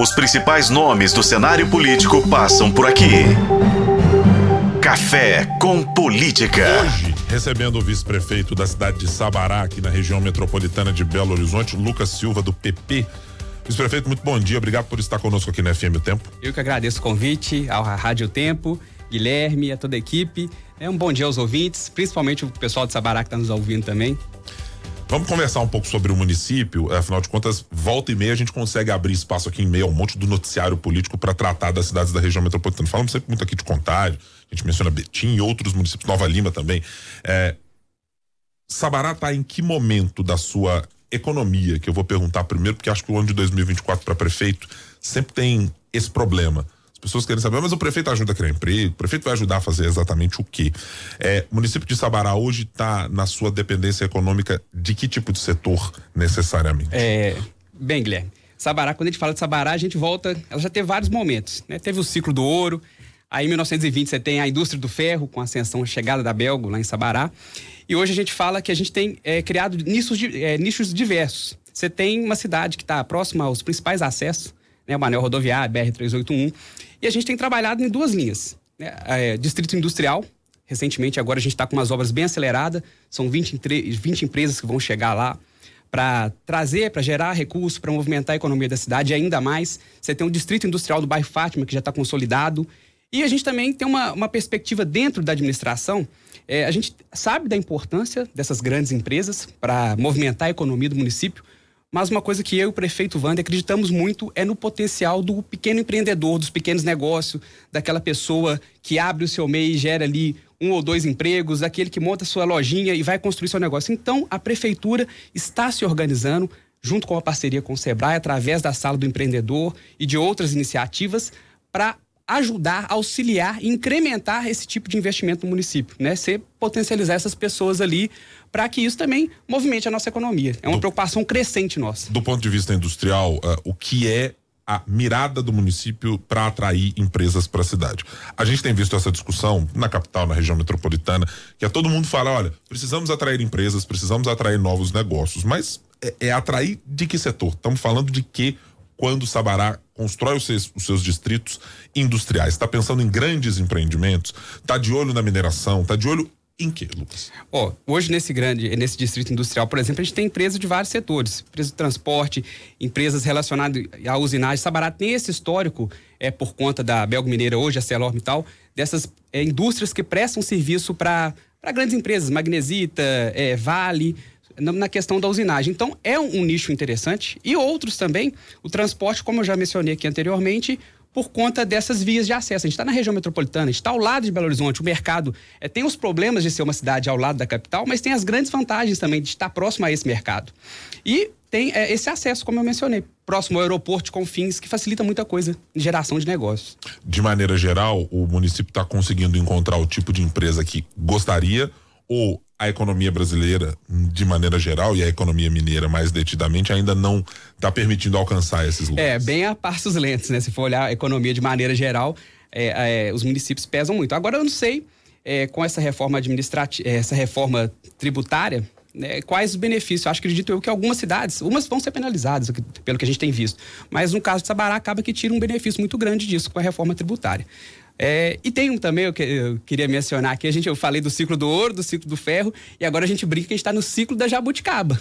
Os principais nomes do cenário político passam por aqui. Café com Política. Hoje, recebendo o vice-prefeito da cidade de Sabará, aqui na região metropolitana de Belo Horizonte, Lucas Silva, do PP. Vice-prefeito, muito bom dia. Obrigado por estar conosco aqui na FM O Tempo. Eu que agradeço o convite ao Rádio Tempo, Guilherme, a toda a equipe. É um bom dia aos ouvintes, principalmente o pessoal de Sabará que está nos ouvindo também. Vamos conversar um pouco sobre o município. Afinal de contas, volta e meia a gente consegue abrir espaço aqui em meio a um monte do noticiário político para tratar das cidades da região metropolitana. Falamos sempre muito aqui de Contagem, a gente menciona Betim e outros municípios, Nova Lima também. É, Sabará está em que momento da sua economia? Que eu vou perguntar primeiro, porque acho que o ano de 2024 para prefeito sempre tem esse problema as pessoas querem saber, mas o prefeito ajuda a criar emprego, o prefeito vai ajudar a fazer exatamente o quê? É, o município de Sabará hoje está na sua dependência econômica de que tipo de setor necessariamente? É, bem, Guilherme, Sabará, quando a gente fala de Sabará, a gente volta, ela já teve vários momentos, né? Teve o ciclo do ouro, aí em 1920 você tem a indústria do ferro, com a ascensão, a chegada da Belgo lá em Sabará, e hoje a gente fala que a gente tem é, criado nichos, é, nichos diversos. Você tem uma cidade que está próxima aos principais acessos, né, o anel rodoviário, BR-381, e a gente tem trabalhado em duas linhas. Né? É, distrito industrial, recentemente agora a gente está com umas obras bem aceleradas, são 20, 20 empresas que vão chegar lá para trazer, para gerar recursos, para movimentar a economia da cidade e ainda mais. Você tem o distrito industrial do bairro Fátima, que já está consolidado. E a gente também tem uma, uma perspectiva dentro da administração. É, a gente sabe da importância dessas grandes empresas para movimentar a economia do município, mas uma coisa que eu e o prefeito Wander acreditamos muito é no potencial do pequeno empreendedor, dos pequenos negócios, daquela pessoa que abre o seu MEI e gera ali um ou dois empregos, daquele que monta sua lojinha e vai construir seu negócio. Então, a prefeitura está se organizando junto com a parceria com o Sebrae, através da Sala do Empreendedor e de outras iniciativas, para ajudar, auxiliar e incrementar esse tipo de investimento no município, né? Ser potencializar essas pessoas ali para que isso também movimente a nossa economia. É uma do, preocupação crescente nossa. Do ponto de vista industrial, uh, o que é a mirada do município para atrair empresas para a cidade. A gente tem visto essa discussão na capital, na região metropolitana, que é todo mundo fala, olha, precisamos atrair empresas, precisamos atrair novos negócios, mas é, é atrair de que setor? Estamos falando de que quando Sabará constrói os seus, os seus distritos industriais? Está pensando em grandes empreendimentos? Está de olho na mineração? Está de olho em que, Lucas? Oh, hoje nesse grande, nesse distrito industrial, por exemplo, a gente tem empresas de vários setores, empresas de transporte, empresas relacionadas à usinagem. Sabará tem esse histórico, é por conta da Belgo Mineira hoje, a Celorm e tal, dessas é, indústrias que prestam serviço para grandes empresas, Magnesita, é, Vale, na questão da usinagem. Então, é um, um, nicho interessante. E outros também, o transporte, como eu já mencionei aqui anteriormente, por conta dessas vias de acesso. A gente está na região metropolitana, a gente está ao lado de Belo Horizonte. O mercado é, tem os problemas de ser uma cidade ao lado da capital, mas tem as grandes vantagens também de estar próximo a esse mercado. E tem é, esse acesso, como eu mencionei, próximo ao aeroporto de Confins, que facilita muita coisa em geração de negócios. De maneira geral, o município está conseguindo encontrar o tipo de empresa que gostaria ou a economia brasileira, de maneira geral, e a economia mineira mais detidamente, ainda não está permitindo alcançar esses lugares. É, bem a passos lentos, né? Se for olhar a economia de maneira geral, é, é, os municípios pesam muito. Agora, eu não sei, é, com essa reforma administrativa, essa reforma tributária, né, quais os benefícios. Eu acho que acredito eu que algumas cidades, umas vão ser penalizadas, pelo que a gente tem visto. Mas no caso de Sabará, acaba que tira um benefício muito grande disso com a reforma tributária. É, e tem um também, eu, que, eu, queria mencionar aqui, a gente, eu falei do ciclo do ouro, do ciclo do ferro, e agora a gente brinca que a gente está no ciclo da jabuticaba.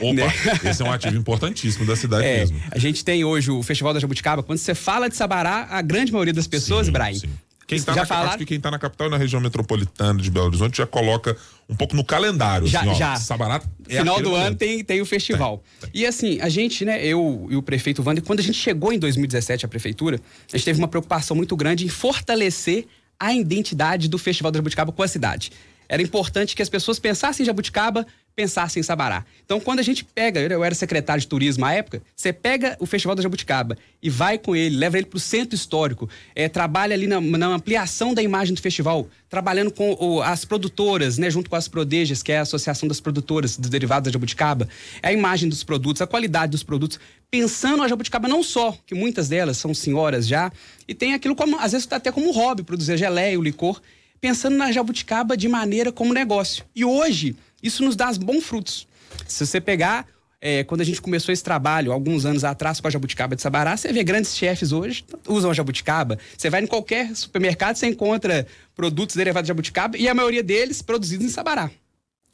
Opa, né? esse é um ativo importantíssimo da cidade é, mesmo. A gente tem hoje o Festival da Jabuticaba. Quando você fala de Sabará, a grande maioria das pessoas, sim, Brian, sim. Quem tá já na, falaram... Acho que quem está na capital e na região metropolitana de Belo Horizonte já coloca um pouco no calendário. Já, assim, ó, já. Sabará é Final do ano tem, tem o festival. Tem, tem. E assim, a gente, né, eu e o prefeito Wander, quando a gente chegou em 2017 à prefeitura, a gente teve uma preocupação muito grande em fortalecer a identidade do Festival da Jabuticaba com a cidade. Era importante que as pessoas pensassem em Jabuticaba pensasse em Sabará. Então, quando a gente pega, eu era secretário de turismo à época, você pega o Festival da Jabuticaba e vai com ele, leva ele para o centro histórico, é, trabalha ali na, na, ampliação da imagem do festival, trabalhando com o, as produtoras, né, junto com as Prodejas, que é a Associação das Produtoras dos Derivados da Jabuticaba, é a imagem dos produtos, a qualidade dos produtos, pensando a Jabuticaba não só, que muitas delas são senhoras já, e tem aquilo como, às vezes até como hobby, produzir geleia, o licor, pensando na Jabuticaba de maneira como negócio. E hoje, isso nos dá bons frutos. Se você pegar é, quando a gente começou esse trabalho, alguns anos atrás, com a jabuticaba de Sabará, você vê grandes chefes hoje usam a jabuticaba. Você vai em qualquer supermercado, você encontra produtos derivados de jabuticaba e a maioria deles produzidos em Sabará.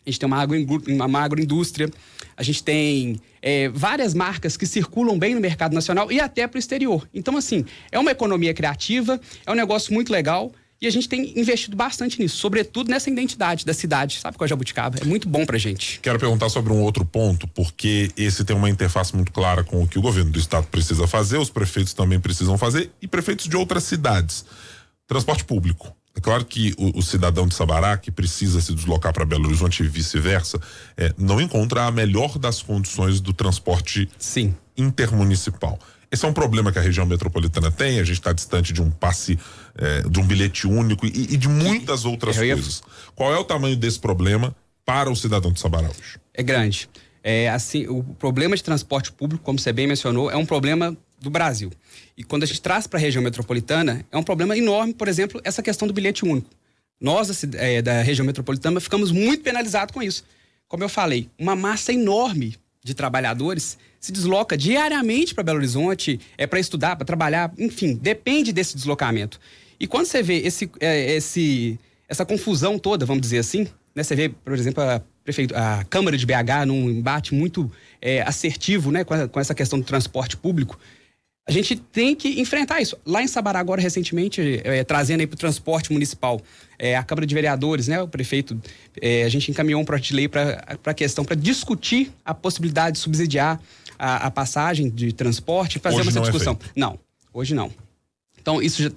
A gente tem uma, agro, uma agroindústria, a gente tem é, várias marcas que circulam bem no mercado nacional e até para o exterior. Então, assim, é uma economia criativa, é um negócio muito legal. E a gente tem investido bastante nisso, sobretudo nessa identidade da cidade, sabe, com a Jabuticaba. É muito bom pra gente. Quero perguntar sobre um outro ponto, porque esse tem uma interface muito clara com o que o governo do estado precisa fazer, os prefeitos também precisam fazer e prefeitos de outras cidades. Transporte público. É claro que o, o cidadão de Sabará, que precisa se deslocar para Belo Horizonte e vice-versa, é, não encontra a melhor das condições do transporte Sim. intermunicipal. Esse é um problema que a região metropolitana tem, a gente está distante de um passe, é, de um bilhete único e, e de muitas outras ia- coisas. Qual é o tamanho desse problema para o cidadão de Sabará hoje? É grande. É, assim, o problema de transporte público, como você bem mencionou, é um problema do Brasil. E quando a gente traz para a região metropolitana, é um problema enorme, por exemplo, essa questão do bilhete único. Nós, da é, da região metropolitana, ficamos muito penalizados com isso. Como eu falei, uma massa enorme de trabalhadores se desloca diariamente para Belo Horizonte, é para estudar, para trabalhar, enfim, depende desse deslocamento. E quando você vê esse, é, esse, essa confusão toda, vamos dizer assim, né? Você vê, por exemplo, a, prefeitu- a Câmara de BH num embate muito é, assertivo né? com, a- com essa questão do transporte público. A gente tem que enfrentar isso. Lá em Sabará, agora, recentemente, é, trazendo aí para o transporte municipal, é, a Câmara de Vereadores, né, o prefeito, é, a gente encaminhou um projeto de lei para a questão, para discutir a possibilidade de subsidiar a, a passagem de transporte e fazer Hoje essa é discussão. não, hoje não. Então, isso já,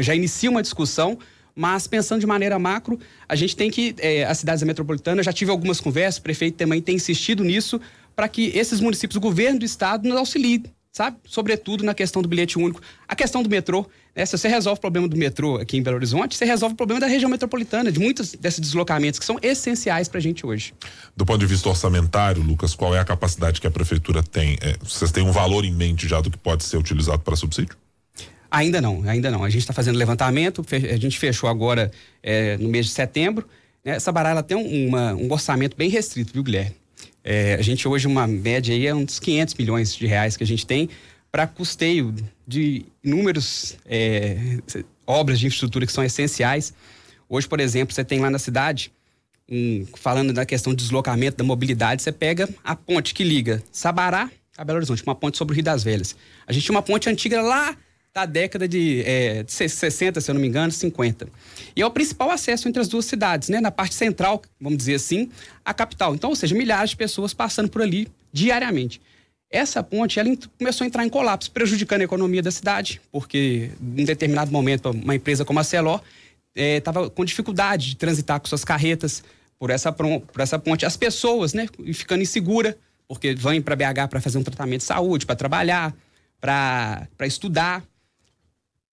já inicia uma discussão, mas pensando de maneira macro, a gente tem que, é, as cidades da metropolitana, já tive algumas conversas, o prefeito também tem insistido nisso, para que esses municípios, o governo do estado, nos auxiliem, sabe? Sobretudo na questão do bilhete único. A questão do metrô, né? se você resolve o problema do metrô aqui em Belo Horizonte, você resolve o problema da região metropolitana, de muitos desses deslocamentos que são essenciais para a gente hoje. Do ponto de vista orçamentário, Lucas, qual é a capacidade que a prefeitura tem? É, vocês têm um valor em mente já do que pode ser utilizado para subsídio? Ainda não, ainda não. A gente está fazendo levantamento, a gente fechou agora é, no mês de setembro. Né? Sabará ela tem um, uma- um orçamento bem restrito, viu, Guilherme? É, a gente hoje, uma média aí, é uns 500 milhões de reais que a gente tem para custeio de inúmeros é, obras de infraestrutura que são essenciais. Hoje, por exemplo, você tem lá na cidade, um, falando da questão de deslocamento, da mobilidade, você pega a ponte que liga Sabará a Belo Horizonte, uma ponte sobre o Rio das Velhas. A gente tinha uma ponte antiga lá da década de, é, de 60, se eu não me engano, 50. E é o principal acesso entre as duas cidades, né? Na parte central, vamos dizer assim, a capital. Então, ou seja, milhares de pessoas passando por ali diariamente. Essa ponte, ela começou a entrar em colapso, prejudicando a economia da cidade, porque em determinado momento, uma empresa como a Celó estava com dificuldade de transitar com suas carretas por essa, por essa ponte. As pessoas, né, ficando insegura, porque vêm para BH para fazer um tratamento de saúde, para trabalhar, para estudar.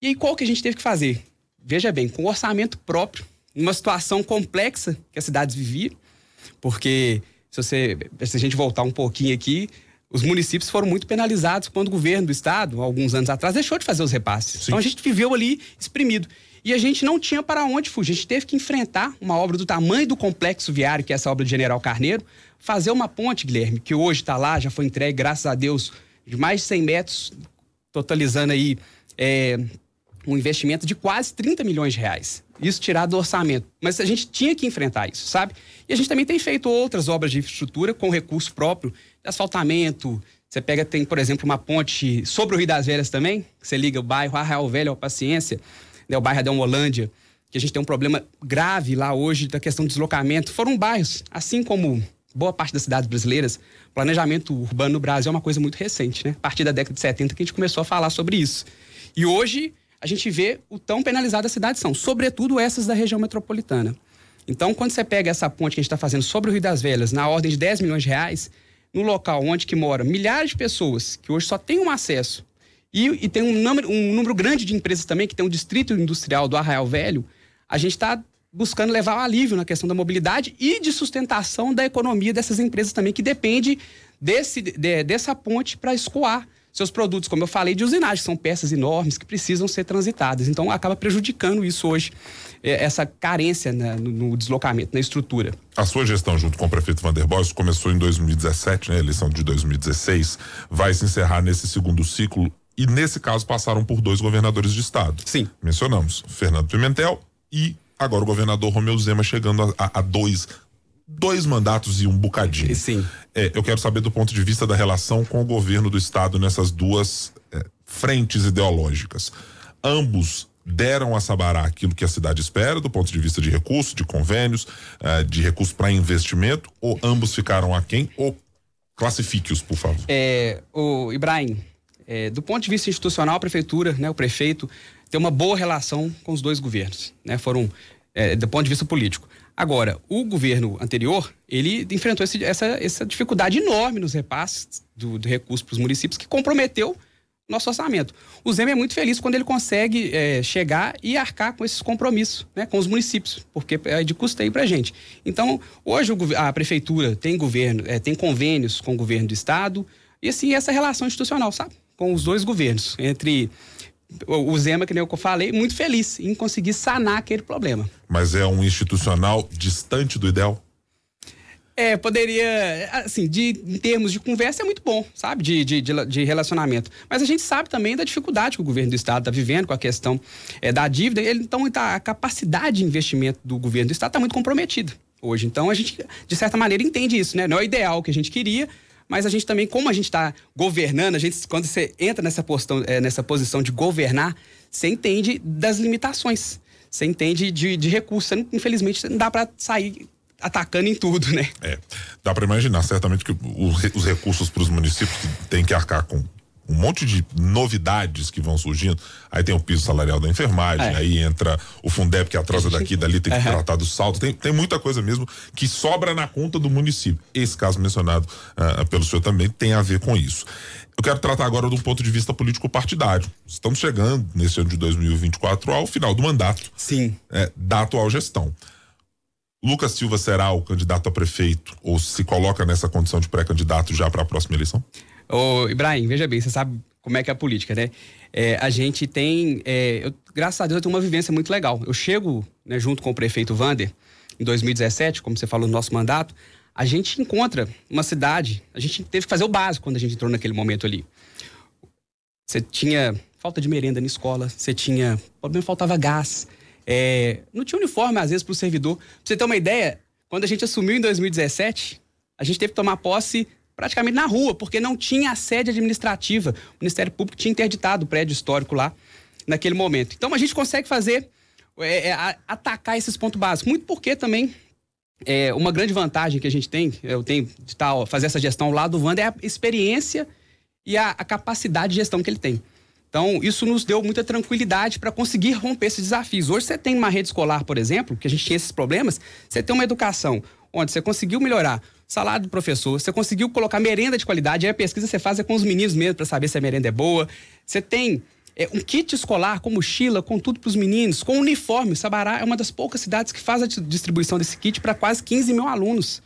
E aí, qual que a gente teve que fazer? Veja bem, com orçamento próprio, numa situação complexa que as cidades viviam, porque se, você, se a gente voltar um pouquinho aqui, os municípios foram muito penalizados quando o governo do estado, alguns anos atrás, deixou de fazer os repasses. Então a gente viveu ali exprimido. E a gente não tinha para onde fugir. A gente teve que enfrentar uma obra do tamanho do complexo viário, que é essa obra de General Carneiro, fazer uma ponte, Guilherme, que hoje está lá, já foi entregue, graças a Deus, de mais de 100 metros, totalizando aí é, um investimento de quase 30 milhões de reais. Isso tirado do orçamento. Mas a gente tinha que enfrentar isso, sabe? E a gente também tem feito outras obras de infraestrutura com recurso próprio, de asfaltamento. Você pega, tem, por exemplo, uma ponte sobre o Rio das Velhas também, que você liga o bairro Arraial Velho ao Paciência, né, o bairro Adão Holândia, que a gente tem um problema grave lá hoje da questão do deslocamento. Foram bairros, assim como boa parte das cidades brasileiras, planejamento urbano no Brasil é uma coisa muito recente, né? A partir da década de 70 que a gente começou a falar sobre isso. E hoje a gente vê o tão penalizado as cidades são, sobretudo essas da região metropolitana. Então, quando você pega essa ponte que a gente está fazendo sobre o Rio das Velhas, na ordem de 10 milhões de reais, no local onde que moram milhares de pessoas que hoje só têm um acesso, e, e tem um número, um número grande de empresas também, que tem um distrito industrial do Arraial Velho, a gente está buscando levar um alívio na questão da mobilidade e de sustentação da economia dessas empresas também, que depende desse, de- dessa ponte para escoar seus produtos, como eu falei, de usinagem, são peças enormes que precisam ser transitadas. Então, acaba prejudicando isso hoje, é, essa carência né, no, no, deslocamento, na estrutura. A sua gestão junto com o prefeito Vander Boys começou em 2017, né, eleição de 2016, vai se encerrar nesse segundo ciclo e nesse caso passaram por dois governadores de estado. Sim. Mencionamos Fernando Pimentel e agora o governador Romeu Zema chegando a, a, a dois dois mandatos e um bocadinho. Sim. É, eu quero saber do ponto de vista da relação com o governo do estado nessas duas é, frentes ideológicas. Ambos deram a Sabará aquilo que a cidade espera do ponto de vista de recursos, de convênios, é, de recursos para investimento, ou ambos ficaram aquém, ou classifique-os, por favor. É, o Ibrahim, é, do ponto de vista institucional, a prefeitura, né, o prefeito, tem uma boa relação com os dois governos, né? Foram, é, do ponto de vista político. Agora, o governo anterior, ele enfrentou esse, essa, essa dificuldade enorme nos repasses do, do recurso para os municípios, que comprometeu nosso orçamento. O Zema é muito feliz quando ele consegue é, chegar e arcar com esses compromissos, né, com os municípios, porque é de custeio para a gente. Então, hoje o, a prefeitura tem governo, é, tem convênios com o governo do estado, e assim, essa relação institucional, sabe? Com os dois governos, entre o Zema, que nem eu falei, muito feliz em conseguir sanar aquele problema. Mas é um institucional distante do ideal? É, poderia, assim, de, em termos de conversa é muito bom, sabe? De, de, de, de relacionamento. Mas a gente sabe também da dificuldade que o governo do Estado está vivendo com a questão é, da dívida. Ele, então, tá, a capacidade de investimento do governo do Estado está muito comprometida hoje. Então, a gente, de certa maneira, entende isso, né? Não é o ideal que a gente queria, mas a gente também, como a gente está governando, a gente, quando você entra nessa, postão, é, nessa posição de governar, você entende das limitações. Você entende de, de recursos. Infelizmente, não dá para sair atacando em tudo, né? É. Dá para imaginar, certamente, que os recursos para os municípios que têm que arcar com um monte de novidades que vão surgindo. Aí tem o piso salarial da enfermagem, é. aí entra o Fundeb que atrasa daqui dali, tem que uhum. tratar do salto. Tem, tem muita coisa mesmo que sobra na conta do município. Esse caso mencionado uh, pelo senhor também tem a ver com isso. Eu quero tratar agora de um ponto de vista político-partidário. Estamos chegando, nesse ano de 2024, ao final do mandato Sim. É, da atual gestão. Lucas Silva será o candidato a prefeito ou se coloca nessa condição de pré-candidato já para a próxima eleição? Ô, Ibrahim, veja bem, você sabe como é que é a política, né? É, a gente tem, é, eu, graças a Deus, eu tenho uma vivência muito legal. Eu chego, né, junto com o prefeito Vander, em 2017, como você falou no nosso mandato, a gente encontra uma cidade, a gente teve que fazer o básico quando a gente entrou naquele momento ali. Você tinha falta de merenda na escola, você tinha, problema faltava gás, é, não tinha uniforme às vezes para o servidor. Pra você ter uma ideia, quando a gente assumiu em 2017, a gente teve que tomar posse praticamente na rua, porque não tinha a sede administrativa. O Ministério Público tinha interditado o prédio histórico lá naquele momento. Então a gente consegue fazer, é, é, atacar esses pontos básicos. Muito porque também é, uma grande vantagem que a gente tem, eu tenho de tá, ó, fazer essa gestão lá do Wanda, é a experiência e a, a capacidade de gestão que ele tem. Então, isso nos deu muita tranquilidade para conseguir romper esses desafios. Hoje, você tem uma rede escolar, por exemplo, que a gente tinha esses problemas, você tem uma educação onde você conseguiu melhorar salário do professor, você conseguiu colocar merenda de qualidade, aí a pesquisa você faz é com os meninos mesmo para saber se a merenda é boa. Você tem é, um kit escolar com mochila, com tudo para os meninos, com uniforme. Sabará é uma das poucas cidades que faz a distribuição desse kit para quase 15 mil alunos.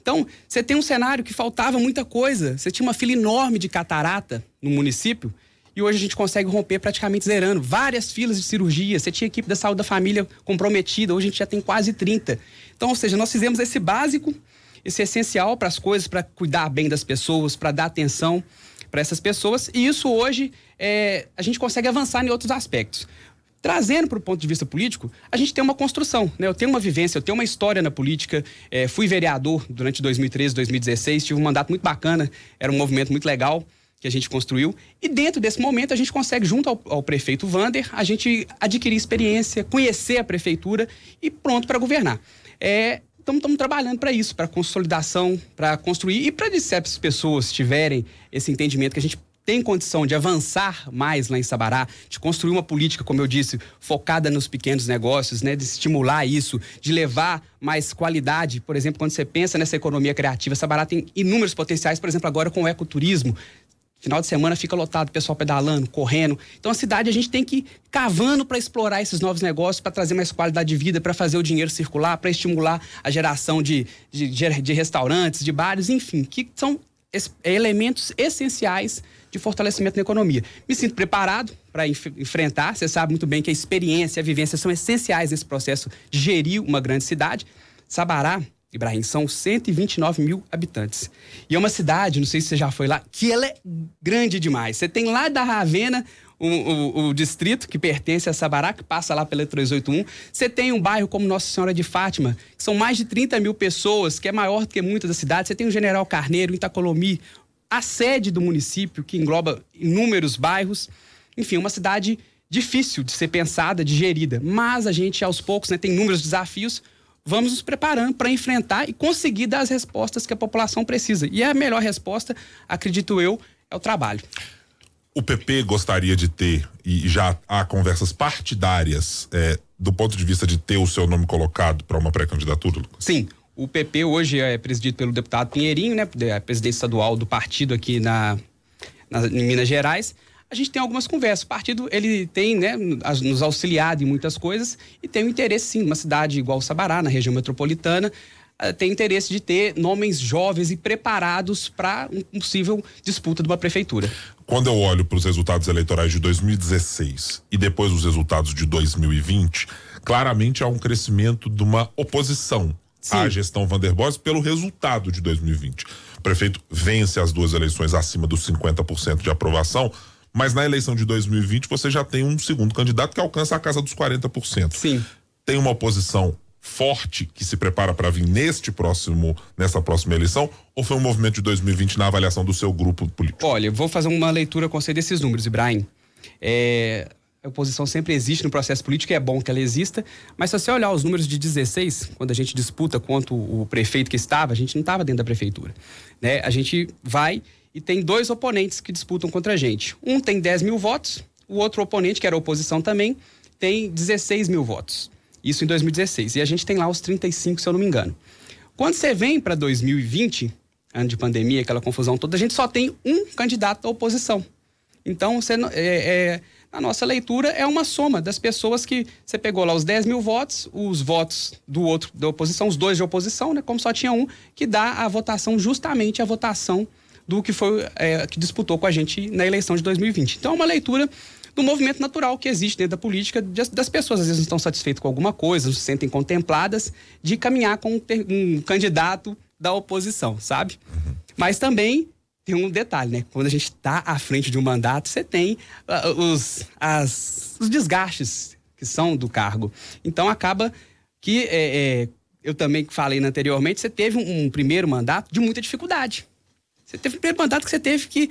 Então, você tem um cenário que faltava muita coisa. Você tinha uma fila enorme de catarata no município e hoje a gente consegue romper praticamente zerando. Várias filas de cirurgia, você tinha equipe da saúde da família comprometida, hoje a gente já tem quase 30. Então, ou seja, nós fizemos esse básico é essencial para as coisas, para cuidar bem das pessoas, para dar atenção para essas pessoas. E isso hoje é, a gente consegue avançar em outros aspectos. Trazendo para o ponto de vista político, a gente tem uma construção. Né? Eu tenho uma vivência, eu tenho uma história na política. É, fui vereador durante 2013, 2016, tive um mandato muito bacana, era um movimento muito legal que a gente construiu. E dentro desse momento, a gente consegue, junto ao, ao prefeito Vander, a gente adquirir experiência, conhecer a prefeitura e pronto para governar. É, estamos trabalhando para isso, para consolidação, para construir e para se as pessoas tiverem esse entendimento que a gente tem condição de avançar mais lá em Sabará, de construir uma política, como eu disse, focada nos pequenos negócios, né, de estimular isso, de levar mais qualidade. Por exemplo, quando você pensa nessa economia criativa, Sabará tem inúmeros potenciais, por exemplo, agora com o ecoturismo. Final de semana fica lotado, pessoal pedalando, correndo. Então a cidade a gente tem que ir cavando para explorar esses novos negócios, para trazer mais qualidade de vida, para fazer o dinheiro circular, para estimular a geração de, de, de, restaurantes, de bares, enfim, que são elementos essenciais de fortalecimento na economia. Me sinto preparado para enf enfrentar. Você sabe muito bem que a experiência a vivência são essenciais nesse processo de gerir uma grande cidade. Sabará, Ibrahim, são 129 mil habitantes. E é uma cidade, não sei se você já foi lá, que ela é grande demais. Você tem lá da Ravena o, o, o, distrito que pertence a Sabará, que passa lá pela 381. Você tem um bairro como Nossa Senhora de Fátima, que são mais de 30 mil pessoas, que é maior do que muitas das cidades. Você tem o General Carneiro, Itacolomi, a sede do município, que engloba inúmeros bairros. Enfim, uma cidade difícil de ser pensada, de gerida. Mas a gente, aos poucos, né, tem inúmeros desafios vamos nos preparando para enfrentar e conseguir dar as respostas que a população precisa. E a melhor resposta, acredito eu, é o trabalho. O PP gostaria de ter, e já há conversas partidárias, é, do ponto de vista de ter o seu nome colocado para uma pré-candidatura, Lucas? Sim. O PP hoje é presidido pelo deputado Pinheirinho, né, a presidência estadual do partido aqui na, na, em Minas Gerais a gente tem algumas conversas. O partido, ele tem, né, nos auxiliado em muitas coisas e tem um interesse, sim, uma cidade igual Sabará, na região metropolitana, uh, tem interesse de ter nomes jovens e preparados para um possível disputa de uma prefeitura. Quando eu olho para os resultados eleitorais de 2016 e depois os resultados de 2020, claramente há um crescimento de uma oposição Sim. à gestão Van der Bosch pelo resultado de 2020. O prefeito vence as duas eleições acima dos 50% de aprovação, mas na eleição de 2020 você já tem um segundo candidato que alcança a casa dos 40%. Sim. Tem uma oposição forte que se prepara para vir neste próximo nessa próxima eleição ou foi um movimento de 2020 na avaliação do seu grupo político? Olha, vou fazer uma leitura com você desses números, Ibrahim. É, a oposição sempre existe no processo político, é bom que ela exista, mas se você olhar os números de 16, quando a gente disputa quanto o prefeito que estava, a gente não estava dentro da prefeitura. Né? A gente vai e tem dois oponentes que disputam contra a gente. Um tem 10 mil votos, o outro oponente, que era oposição também, tem 16 mil votos. Isso em 2016. E a gente tem lá os 35, se eu não me engano. Quando você vem para 2020, ano de pandemia, aquela confusão toda, a gente só tem um candidato da oposição. Então, você, é, é, a nossa leitura é uma soma das pessoas que você pegou lá os 10 mil votos, os votos do outro da oposição, os dois de oposição, né? Como só tinha um, que dá a votação justamente a votação do que foi é, que disputou com a gente na eleição de 2020. Então é uma leitura do movimento natural que existe dentro da política, das pessoas às vezes não estão satisfeitas com alguma coisa, não se sentem contempladas de caminhar com um, um candidato da oposição, sabe? Uhum. Mas também tem um detalhe, né? Quando a gente está à frente de um mandato, você tem uh, os, as, os desgastes que são do cargo. Então acaba que é, é, eu também falei anteriormente, você teve um, um primeiro mandato de muita dificuldade. Você teve o primeiro mandato que você teve que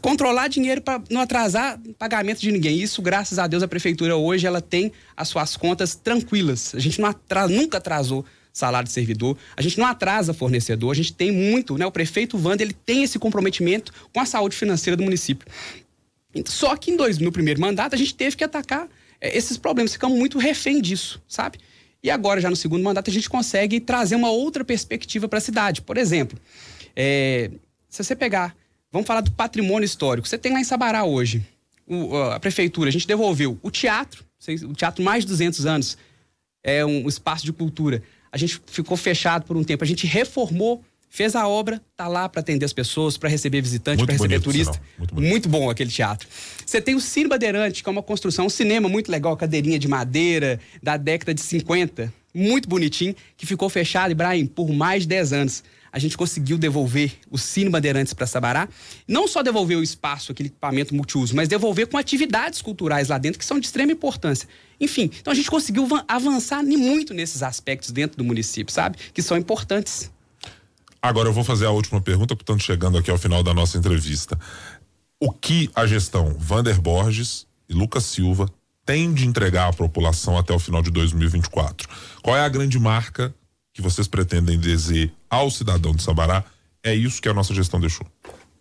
controlar dinheiro para não atrasar pagamento de ninguém. Isso, graças a Deus, a prefeitura hoje ela tem as suas contas tranquilas. A gente não atrasa, nunca atrasou salário de servidor, a gente não atrasa fornecedor, a gente tem muito, né? O prefeito Wanda, ele tem esse comprometimento com a saúde financeira do município. Só que em dois, no primeiro mandato a gente teve que atacar é, esses problemas, ficamos muito refém disso, sabe? E agora, já no segundo mandato, a gente consegue trazer uma outra perspectiva para a cidade. Por exemplo, é, se você pegar, vamos falar do patrimônio histórico. Você tem lá em Sabará hoje, o, a prefeitura, a gente devolveu o teatro, o teatro mais de 200 anos, é um espaço de cultura. A gente ficou fechado por um tempo, a gente reformou, fez a obra, tá lá para atender as pessoas, para receber visitante, para receber turista. Muito, muito, bom aquele teatro. Você tem o Cine Bandeirante, que é uma construção, um cinema muito legal, cadeirinha de madeira da década de 50, muito bonitinho, que ficou fechado, Ibrahim, por mais de 10 anos a gente conseguiu devolver o Cine Bandeirantes para Sabará. Não só devolver o espaço, aquele equipamento multiuso, mas devolver com atividades culturais lá dentro que são de extrema importância. Enfim, então a gente conseguiu avançar muito nesses aspectos dentro do município, sabe? Que são importantes. Agora eu vou fazer a última pergunta, portanto, chegando aqui ao final da nossa entrevista. O que a gestão Vander Borges e Lucas Silva tem de entregar à população até o final de 2024? Qual é a grande marca que vocês pretendem dizer ao cidadão de Sabará, é isso que a nossa gestão deixou.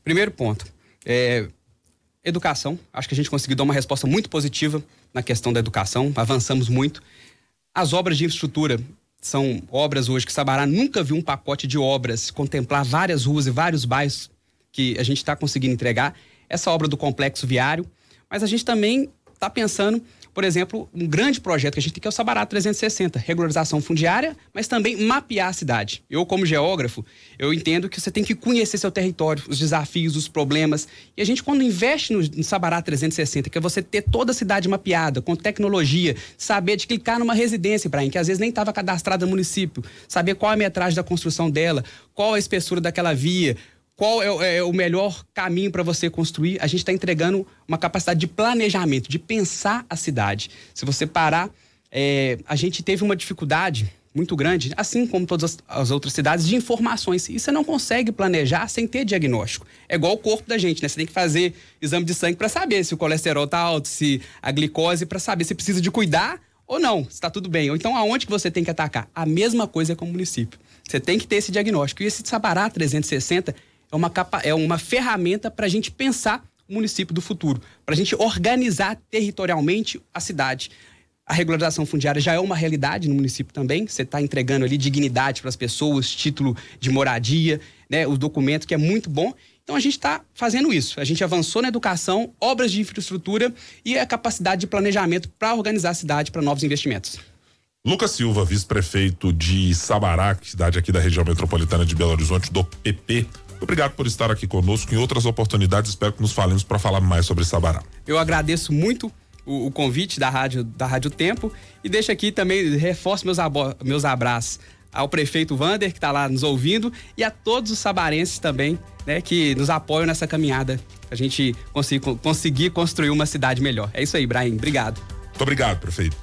Primeiro ponto, é, educação. Acho que a gente conseguiu dar uma resposta muito positiva na questão da educação, avançamos muito. As obras de infraestrutura são obras hoje que Sabará nunca viu um pacote de obras contemplar várias ruas e vários bairros que a gente está conseguindo entregar. Essa obra do complexo viário, mas a gente também está pensando por exemplo, um grande projeto que a gente tem que é o Sabará 360, regularização fundiária, mas também mapear a cidade. Eu, como geógrafo, eu entendo que você tem que conhecer seu território, os desafios, os problemas. E a gente, quando investe no, no Sabará 360, que é você ter toda a cidade mapeada, com tecnologia, saber de clicar numa residência, Brian, que às vezes nem estava cadastrada no município, saber qual a metragem da construção dela, qual a espessura daquela via, qual é, é o melhor caminho para você construir, a gente está entregando uma capacidade de planejamento, de pensar a cidade. Se você parar, é, a gente teve uma dificuldade muito grande, assim como todas as, as, outras cidades, de informações. E você não consegue planejar sem ter diagnóstico. É igual o corpo da gente, né? Você tem que fazer exame de sangue para saber se o colesterol está alto, se a glicose, para saber se precisa de cuidar ou não, se está tudo bem. Ou então, aonde que você tem que atacar? A mesma coisa com o município. Você tem que ter esse diagnóstico. E esse Sabará 360 é uma, capa, é uma ferramenta para a gente pensar o município do futuro, para a gente organizar territorialmente a cidade. A regularização fundiária já é uma realidade no município também. Você está entregando ali dignidade para as pessoas, título de moradia, né, o documento que é muito bom. Então a gente está fazendo isso. A gente avançou na educação, obras de infraestrutura e a capacidade de planejamento para organizar a cidade para novos investimentos. Lucas Silva, vice-prefeito de Sabará, cidade aqui da região metropolitana de Belo Horizonte, do PP. Obrigado por estar aqui conosco. Em outras oportunidades, espero que nos falemos para falar mais sobre Sabará. Eu agradeço muito o, o, convite da Rádio, da Rádio Tempo e deixo aqui também, reforço meus, meus abraços ao prefeito Vander, que está lá nos ouvindo, e a todos os sabarenses também, né, que nos apoiam nessa caminhada, a gente conseguir, conseguir construir uma cidade melhor. É isso aí, Brian. Obrigado. Muito obrigado, prefeito.